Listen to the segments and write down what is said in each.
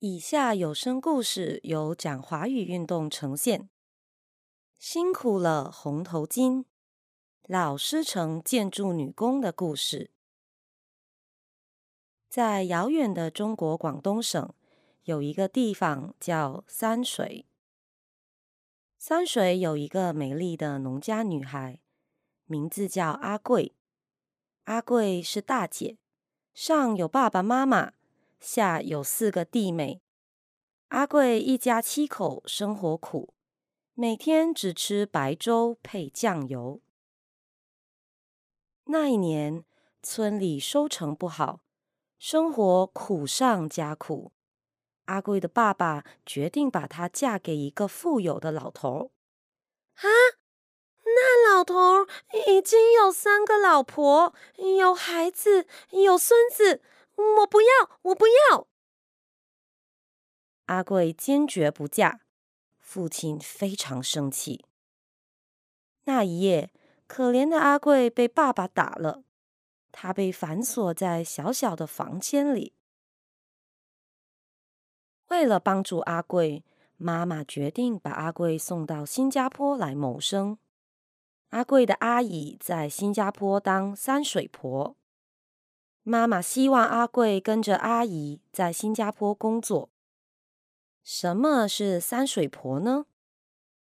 以下有声故事由讲华语运动呈现。辛苦了，红头巾！老师城建筑女工的故事。在遥远的中国广东省，有一个地方叫三水。三水有一个美丽的农家女孩，名字叫阿贵。阿贵是大姐，上有爸爸妈妈。下有四个弟妹，阿贵一家七口生活苦，每天只吃白粥配酱油。那一年村里收成不好，生活苦上加苦。阿贵的爸爸决定把她嫁给一个富有的老头。啊，那老头已经有三个老婆，有孩子，有孙子。我不要，我不要！阿贵坚决不嫁，父亲非常生气。那一夜，可怜的阿贵被爸爸打了，他被反锁在小小的房间里。为了帮助阿贵，妈妈决定把阿贵送到新加坡来谋生。阿贵的阿姨在新加坡当山水婆。妈妈希望阿贵跟着阿姨在新加坡工作。什么是三水婆呢？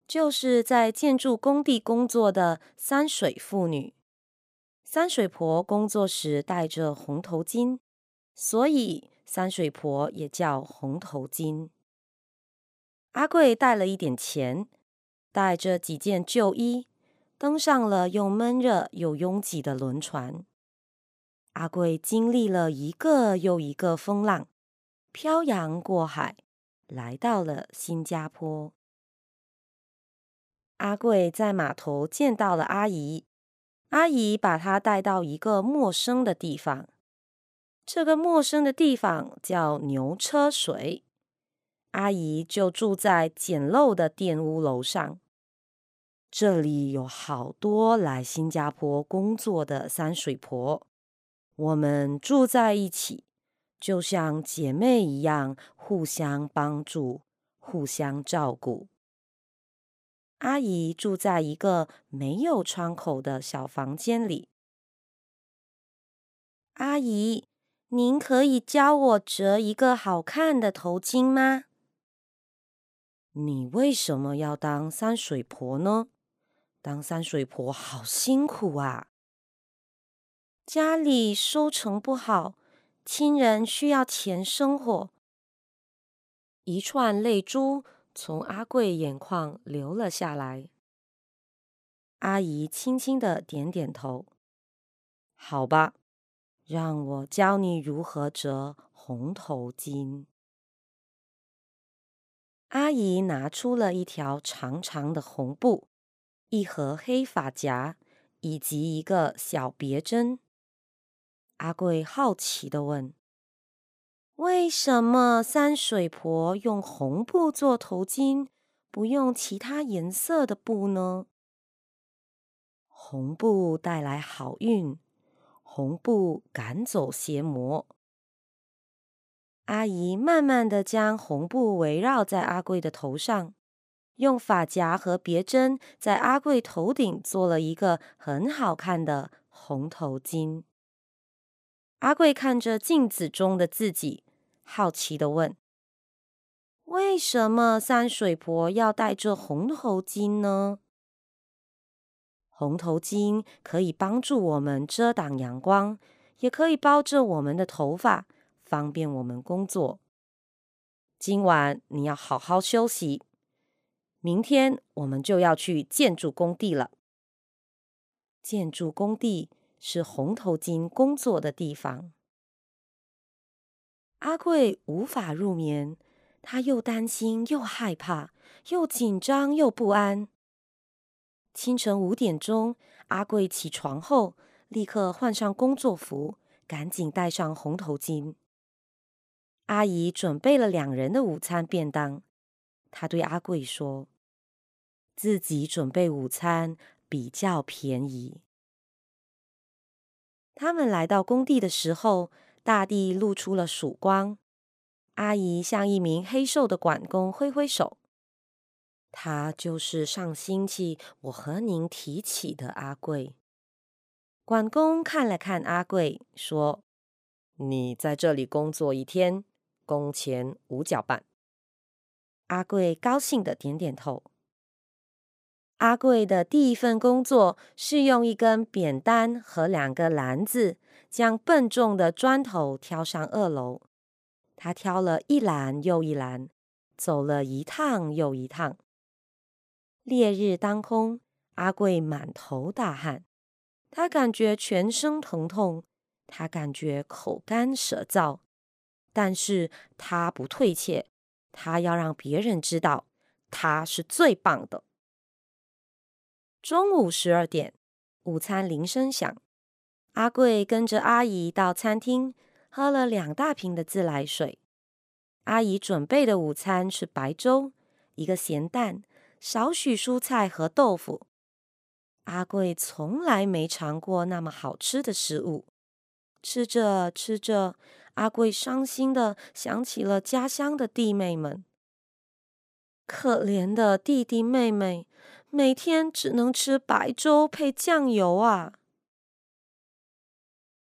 就是在建筑工地工作的三水妇女。三水婆工作时戴着红头巾，所以三水婆也叫红头巾。阿贵带了一点钱，带着几件旧衣，登上了又闷热又拥挤的轮船。阿贵经历了一个又一个风浪，漂洋过海，来到了新加坡。阿贵在码头见到了阿姨，阿姨把他带到一个陌生的地方。这个陌生的地方叫牛车水，阿姨就住在简陋的电屋楼上。这里有好多来新加坡工作的山水婆。我们住在一起，就像姐妹一样，互相帮助，互相照顾。阿姨住在一个没有窗口的小房间里。阿姨，您可以教我折一个好看的头巾吗？你为什么要当山水婆呢？当山水婆好辛苦啊！家里收成不好，亲人需要钱生活。一串泪珠从阿贵眼眶流了下来。阿姨轻轻的点点头。好吧，让我教你如何折红头巾。阿姨拿出了一条长长的红布，一盒黑发夹，以及一个小别针。阿贵好奇的问：“为什么山水婆用红布做头巾，不用其他颜色的布呢？”红布带来好运，红布赶走邪魔。阿姨慢慢的将红布围绕在阿贵的头上，用发夹和别针在阿贵头顶做了一个很好看的红头巾。阿贵看着镜子中的自己，好奇的问：“为什么山水婆要戴着红头巾呢？”红头巾可以帮助我们遮挡阳光，也可以包着我们的头发，方便我们工作。今晚你要好好休息，明天我们就要去建筑工地了。建筑工地。是红头巾工作的地方。阿贵无法入眠，他又担心又害怕，又紧张又不安。清晨五点钟，阿贵起床后，立刻换上工作服，赶紧戴上红头巾。阿姨准备了两人的午餐便当，她对阿贵说：“自己准备午餐比较便宜。”他们来到工地的时候，大地露出了曙光。阿姨向一名黑瘦的管工挥挥手。他就是上星期我和您提起的阿贵。管工看了看阿贵，说：“你在这里工作一天，工钱五角半。”阿贵高兴的点点头。阿贵的第一份工作是用一根扁担和两个篮子，将笨重的砖头挑上二楼。他挑了一篮又一篮，走了一趟又一趟。烈日当空，阿贵满头大汗，他感觉全身疼痛，他感觉口干舌燥，但是他不退怯，他要让别人知道他是最棒的。中午十二点，午餐铃声响，阿贵跟着阿姨到餐厅，喝了两大瓶的自来水。阿姨准备的午餐是白粥，一个咸蛋。少许蔬菜和豆腐，阿贵从来没尝过那么好吃的食物。吃着吃着，阿贵伤心的想起了家乡的弟妹们。可怜的弟弟妹妹，每天只能吃白粥配酱油啊！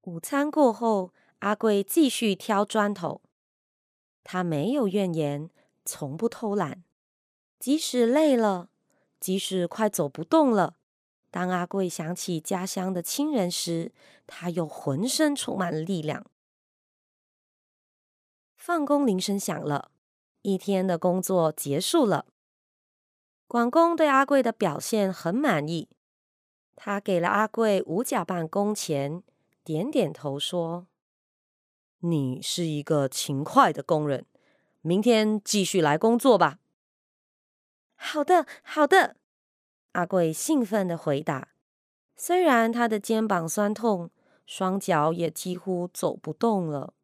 午餐过后，阿贵继续挑砖头。他没有怨言，从不偷懒。即使累了，即使快走不动了，当阿贵想起家乡的亲人时，他又浑身充满了力量。放工铃声响了，一天的工作结束了。管工对阿贵的表现很满意，他给了阿贵五角半工钱，点点头说：“你是一个勤快的工人，明天继续来工作吧。”好的，好的。阿贵兴奋的回答。虽然他的肩膀酸痛，双脚也几乎走不动了。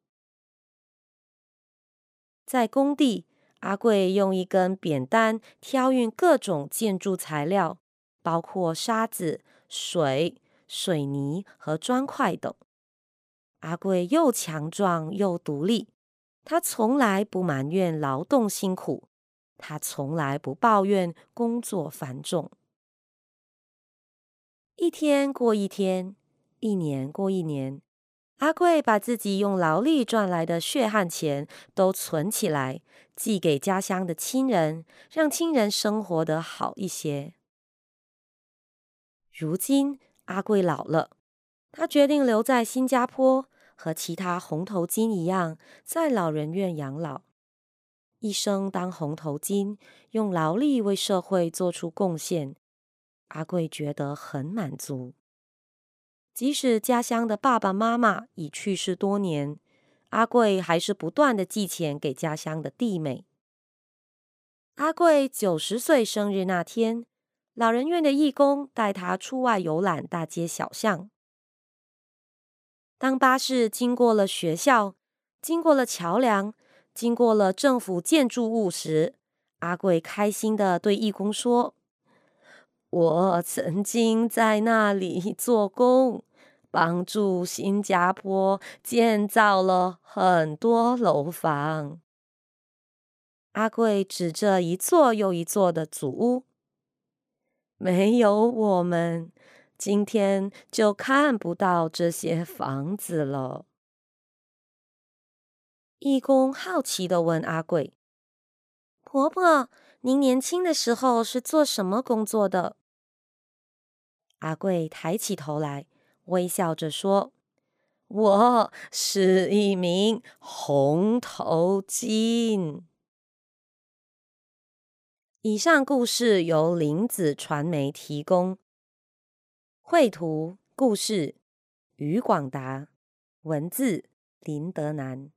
在工地，阿贵用一根扁担挑运各种建筑材料，包括沙子、水、水泥和砖块等。阿贵又强壮又独立，他从来不埋怨劳动辛苦。他从来不抱怨工作繁重。一天过一天，一年过一年，阿贵把自己用劳力赚来的血汗钱都存起来，寄给家乡的亲人，让亲人生活得好一些。如今，阿贵老了，他决定留在新加坡，和其他红头巾一样，在老人院养老。一生当红头巾，用劳力为社会做出贡献，阿贵觉得很满足。即使家乡的爸爸妈妈已去世多年，阿贵还是不断的寄钱给家乡的弟妹。阿贵九十岁生日那天，老人院的义工带他出外游览大街小巷。当巴士经过了学校，经过了桥梁。经过了政府建筑物时，阿贵开心的对义工说：“我曾经在那里做工，帮助新加坡建造了很多楼房。”阿贵指着一座又一座的祖屋：“没有我们，今天就看不到这些房子了。”义工好奇的问阿贵：“婆婆，您年轻的时候是做什么工作的？”阿贵抬起头来，微笑着说：“我是一名红头巾。”以上故事由林子传媒提供，绘图故事于广达，文字林德南。